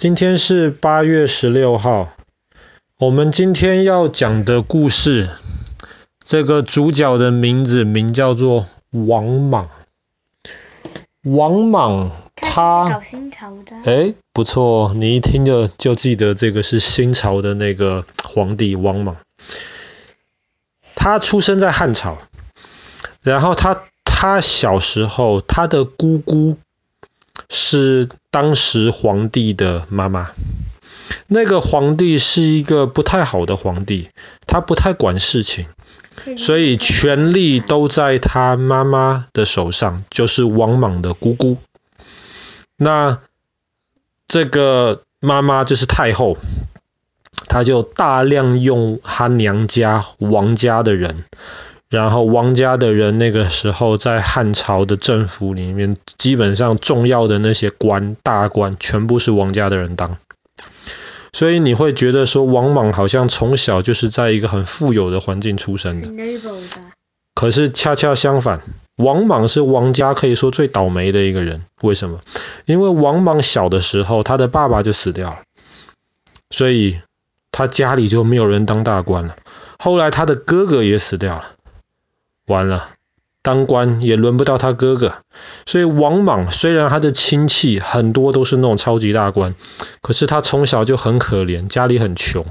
今天是八月十六号，我们今天要讲的故事，这个主角的名字名叫做王莽。王莽他，哎，不错，你一听就就记得这个是新朝的那个皇帝王莽。他出生在汉朝，然后他他小时候他的姑姑。是当时皇帝的妈妈，那个皇帝是一个不太好的皇帝，他不太管事情，所以权力都在他妈妈的手上，就是王莽的姑姑。那这个妈妈就是太后，她就大量用她娘家王家的人。然后王家的人那个时候在汉朝的政府里面，基本上重要的那些官大官，全部是王家的人当。所以你会觉得说王莽好像从小就是在一个很富有的环境出生的。可是恰恰相反，王莽是王家可以说最倒霉的一个人。为什么？因为王莽小的时候他的爸爸就死掉了，所以他家里就没有人当大官了。后来他的哥哥也死掉了。完了，当官也轮不到他哥哥，所以王莽虽然他的亲戚很多都是那种超级大官，可是他从小就很可怜，家里很穷，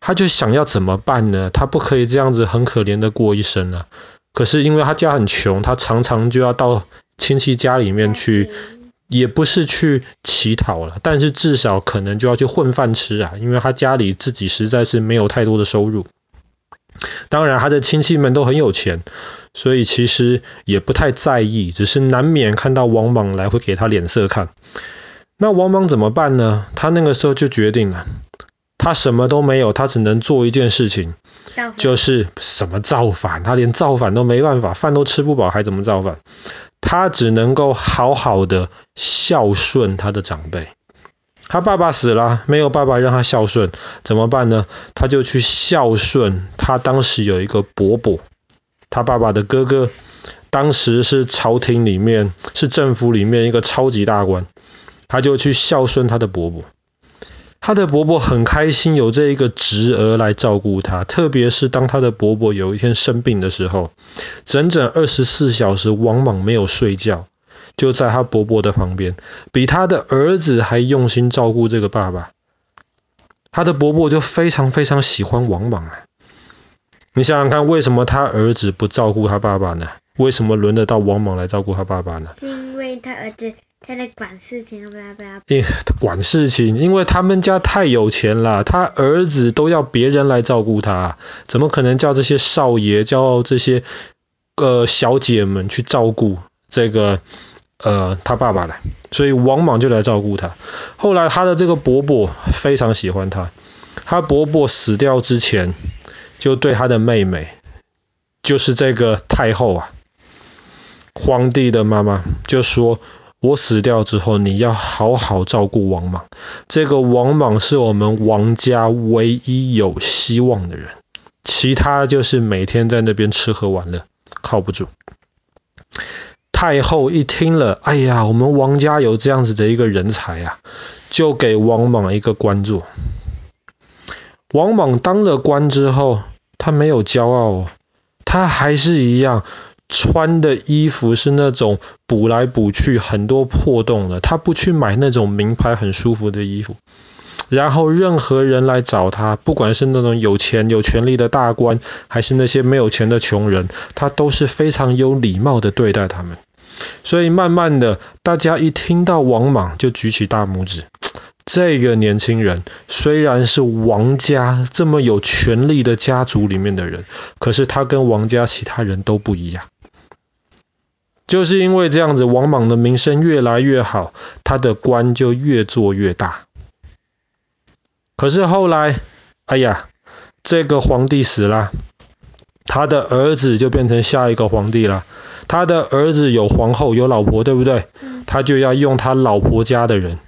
他就想要怎么办呢？他不可以这样子很可怜的过一生啊！可是因为他家很穷，他常常就要到亲戚家里面去，也不是去乞讨了，但是至少可能就要去混饭吃啊，因为他家里自己实在是没有太多的收入。当然，他的亲戚们都很有钱，所以其实也不太在意，只是难免看到王莽来会给他脸色看。那王莽怎么办呢？他那个时候就决定了，他什么都没有，他只能做一件事情，就是什么造反，他连造反都没办法，饭都吃不饱，还怎么造反？他只能够好好的孝顺他的长辈。他爸爸死了，没有爸爸让他孝顺，怎么办呢？他就去孝顺他当时有一个伯伯，他爸爸的哥哥，当时是朝廷里面，是政府里面一个超级大官，他就去孝顺他的伯伯。他的伯伯很开心有这一个侄儿来照顾他，特别是当他的伯伯有一天生病的时候，整整二十四小时，王莽没有睡觉。就在他伯伯的旁边，比他的儿子还用心照顾这个爸爸。他的伯伯就非常非常喜欢王莽啊！你想想看，为什么他儿子不照顾他爸爸呢？为什么轮得到王莽来照顾他爸爸呢？是因为他儿子他在管事情，不要不要。管事情，因为他们家太有钱了，他儿子都要别人来照顾他，怎么可能叫这些少爷叫这些呃小姐们去照顾这个？呃，他爸爸来，所以王莽就来照顾他。后来他的这个伯伯非常喜欢他，他伯伯死掉之前，就对他的妹妹，就是这个太后啊，皇帝的妈妈，就说：“我死掉之后，你要好好照顾王莽。这个王莽是我们王家唯一有希望的人，其他就是每天在那边吃喝玩乐，靠不住。”太后一听了，哎呀，我们王家有这样子的一个人才啊，就给王莽一个官做。王莽当了官之后，他没有骄傲哦，他还是一样穿的衣服是那种补来补去很多破洞的，他不去买那种名牌很舒服的衣服。然后任何人来找他，不管是那种有钱有权力的大官，还是那些没有钱的穷人，他都是非常有礼貌的对待他们。所以慢慢的，大家一听到王莽就举起大拇指。这个年轻人虽然是王家这么有权力的家族里面的人，可是他跟王家其他人都不一样。就是因为这样子，王莽的名声越来越好，他的官就越做越大。可是后来，哎呀，这个皇帝死了，他的儿子就变成下一个皇帝了。他的儿子有皇后有老婆，对不对？他就要用他老婆家的人，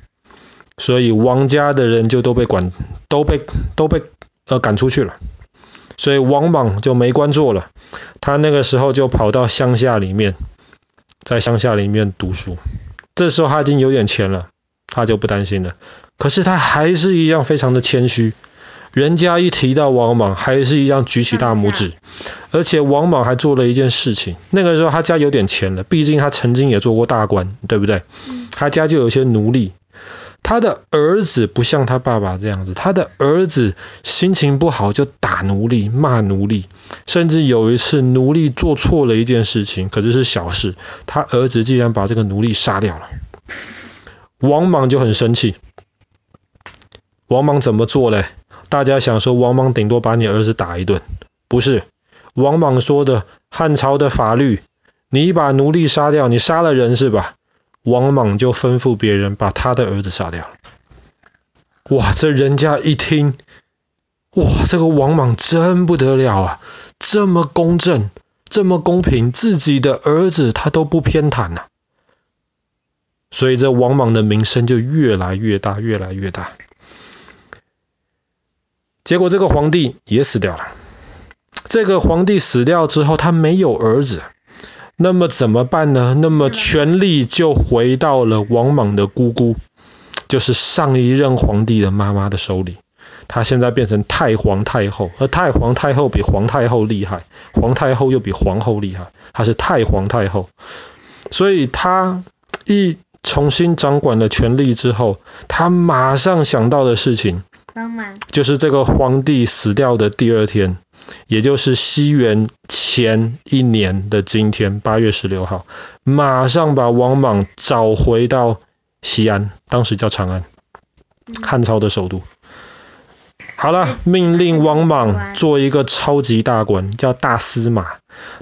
所以王家的人就都被管，都被都被呃赶出去了。所以王莽就没官做了，他那个时候就跑到乡下里面，在乡下里面读书。这时候他已经有点钱了，他就不担心了。可是他还是一样非常的谦虚，人家一提到王莽，还是一样举起大拇指。而且王莽还做了一件事情，那个时候他家有点钱了，毕竟他曾经也做过大官，对不对？他家就有一些奴隶。他的儿子不像他爸爸这样子，他的儿子心情不好就打奴隶、骂奴隶，甚至有一次奴隶做错了一件事情，可是是小事，他儿子竟然把这个奴隶杀掉了。王莽就很生气。王莽怎么做嘞？大家想说王莽顶多把你儿子打一顿，不是？王莽说的汉朝的法律，你把奴隶杀掉，你杀了人是吧？王莽就吩咐别人把他的儿子杀掉。哇，这人家一听，哇，这个王莽真不得了啊！这么公正，这么公平，自己的儿子他都不偏袒呐、所以这王莽的名声就越来越大，越来越大。结果这个皇帝也死掉了。这个皇帝死掉之后，他没有儿子。那么怎么办呢？那么权力就回到了王莽的姑姑，就是上一任皇帝的妈妈的手里。她现在变成太皇太后，而太皇太后比皇太后厉害，皇太后又比皇后厉害，她是太皇太后。所以她一重新掌管了权力之后，她马上想到的事情，就是这个皇帝死掉的第二天。也就是西元前一年的今天，八月十六号，马上把王莽找回到西安，当时叫长安，汉朝的首都。好了，命令王莽做一个超级大官，叫大司马。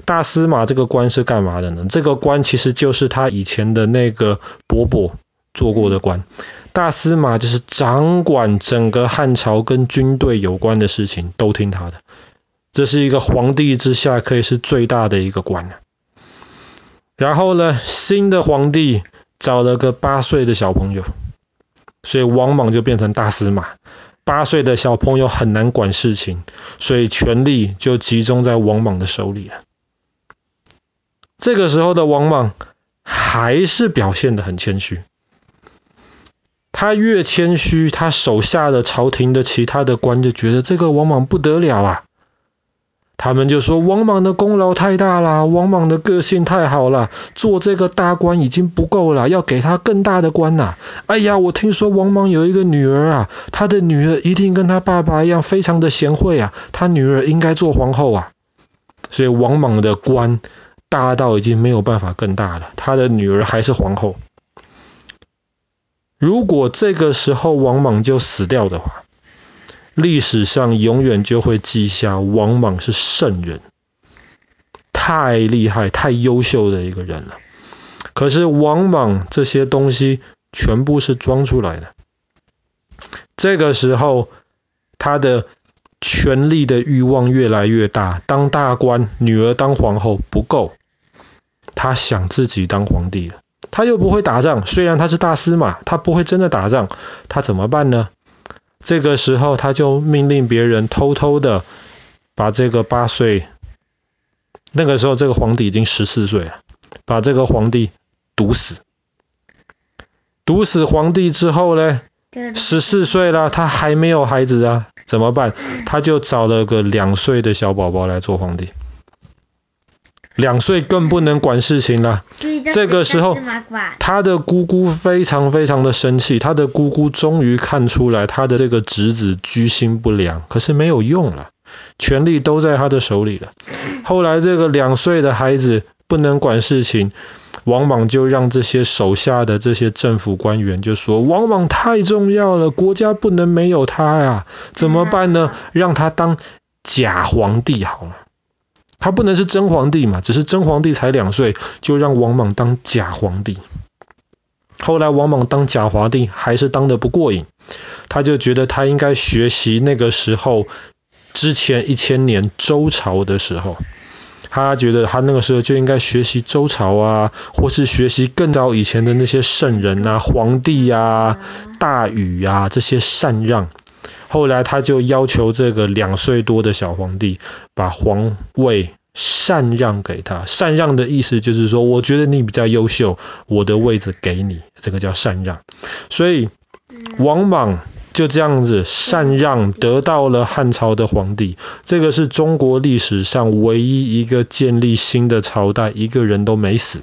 大司马这个官是干嘛的呢？这个官其实就是他以前的那个伯伯做过的官。大司马就是掌管整个汉朝跟军队有关的事情，都听他的。这是一个皇帝之下可以是最大的一个官。然后呢，新的皇帝找了个八岁的小朋友，所以王莽就变成大司马。八岁的小朋友很难管事情，所以权力就集中在王莽的手里了。这个时候的王莽还是表现得很谦虚。他越谦虚，他手下的朝廷的其他的官就觉得这个王莽不得了啊。他们就说王莽的功劳太大了，王莽的个性太好了，做这个大官已经不够了，要给他更大的官呐！哎呀，我听说王莽有一个女儿啊，他的女儿一定跟他爸爸一样非常的贤惠啊，他女儿应该做皇后啊。所以王莽的官大到已经没有办法更大了，他的女儿还是皇后。如果这个时候王莽就死掉的话，历史上永远就会记下王莽是圣人，太厉害、太优秀的一个人了。可是王莽这些东西全部是装出来的。这个时候，他的权力的欲望越来越大，当大官，女儿当皇后不够，他想自己当皇帝了。他又不会打仗，虽然他是大司马，他不会真的打仗，他怎么办呢？这个时候，他就命令别人偷偷的把这个八岁，那个时候这个皇帝已经十四岁了，把这个皇帝毒死。毒死皇帝之后呢，十四岁了，他还没有孩子啊，怎么办？他就找了个两岁的小宝宝来做皇帝。两岁更不能管事情了。这个时候，他的姑姑非常非常的生气。他的姑姑终于看出来他的这个侄子居心不良，可是没有用了，权力都在他的手里了。后来这个两岁的孩子不能管事情，往往就让这些手下的这些政府官员就说：“王莽太重要了，国家不能没有他呀，怎么办呢？让他当假皇帝好了。”他不能是真皇帝嘛，只是真皇帝才两岁，就让王莽当假皇帝。后来王莽当假皇帝还是当得不过瘾，他就觉得他应该学习那个时候之前一千年周朝的时候，他觉得他那个时候就应该学习周朝啊，或是学习更早以前的那些圣人啊、皇帝啊、大禹啊这些禅让。后来他就要求这个两岁多的小皇帝把皇位禅让给他。禅让的意思就是说，我觉得你比较优秀，我的位置给你，这个叫禅让。所以王莽就这样子禅让得到了汉朝的皇帝，这个是中国历史上唯一一个建立新的朝代，一个人都没死。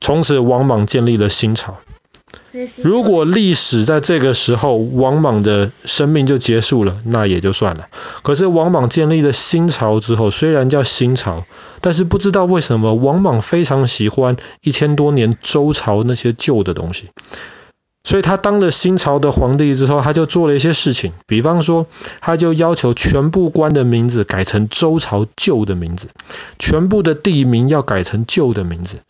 从此王莽建立了新朝。如果历史在这个时候王莽的生命就结束了，那也就算了。可是王莽建立了新朝之后，虽然叫新朝，但是不知道为什么王莽非常喜欢一千多年周朝那些旧的东西，所以他当了新朝的皇帝之后，他就做了一些事情，比方说，他就要求全部官的名字改成周朝旧的名字，全部的地名要改成旧的名字。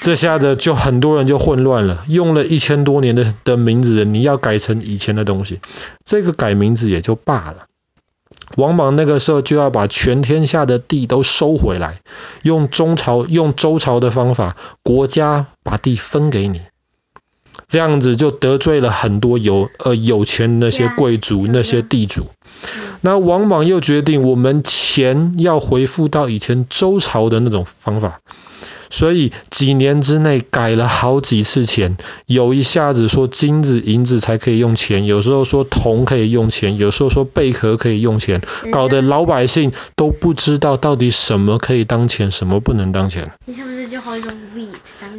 这下子就很多人就混乱了，用了一千多年的的名字，你要改成以前的东西，这个改名字也就罢了。王莽那个时候就要把全天下的地都收回来，用中朝用周朝的方法，国家把地分给你，这样子就得罪了很多有呃有钱那些贵族那些地主。那王莽又决定，我们钱要回复到以前周朝的那种方法。所以几年之内改了好几次钱，有一下子说金子银子才可以用钱，有时候说铜可以用钱，有时候说贝壳可以用钱，搞得老百姓都不知道到底什么可以当钱，什么不能当钱你是不是就好像。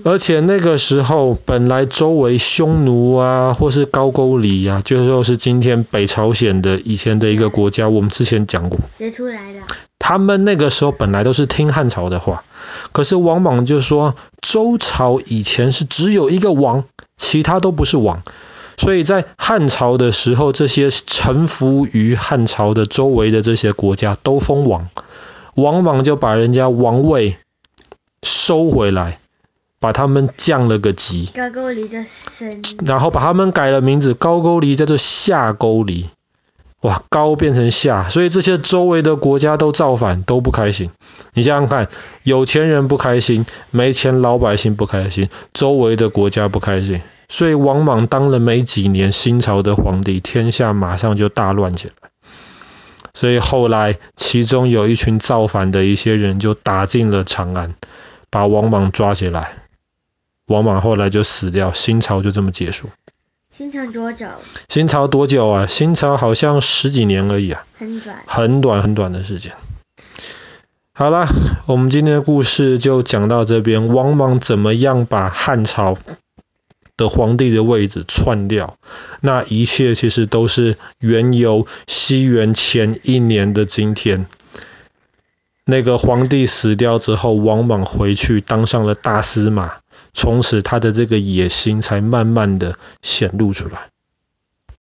而且那个时候本来周围匈奴啊，或是高句丽啊，就说是今天北朝鲜的以前的一个国家，我们之前讲过。谁出来的？他们那个时候本来都是听汉朝的话。可是王莽就说，周朝以前是只有一个王，其他都不是王，所以在汉朝的时候，这些臣服于汉朝的周围的这些国家都封王，王莽就把人家王位收回来，把他们降了个级，高句丽叫升，然后把他们改了名字，高句丽叫做下勾离。哇，高变成下，所以这些周围的国家都造反，都不开心。你想想看，有钱人不开心，没钱老百姓不开心，周围的国家不开心。所以王莽当了没几年新朝的皇帝，天下马上就大乱起来。所以后来其中有一群造反的一些人就打进了长安，把王莽抓起来。王莽后来就死掉，新朝就这么结束。新朝多久？新朝多久啊？新朝好像十几年而已啊，很短，很短很短的时间。好了，我们今天的故事就讲到这边。王莽怎么样把汉朝的皇帝的位置篡掉？那一切其实都是缘由西元前一年的今天，那个皇帝死掉之后，王莽回去当上了大司马。从此，他的这个野心才慢慢的显露出来。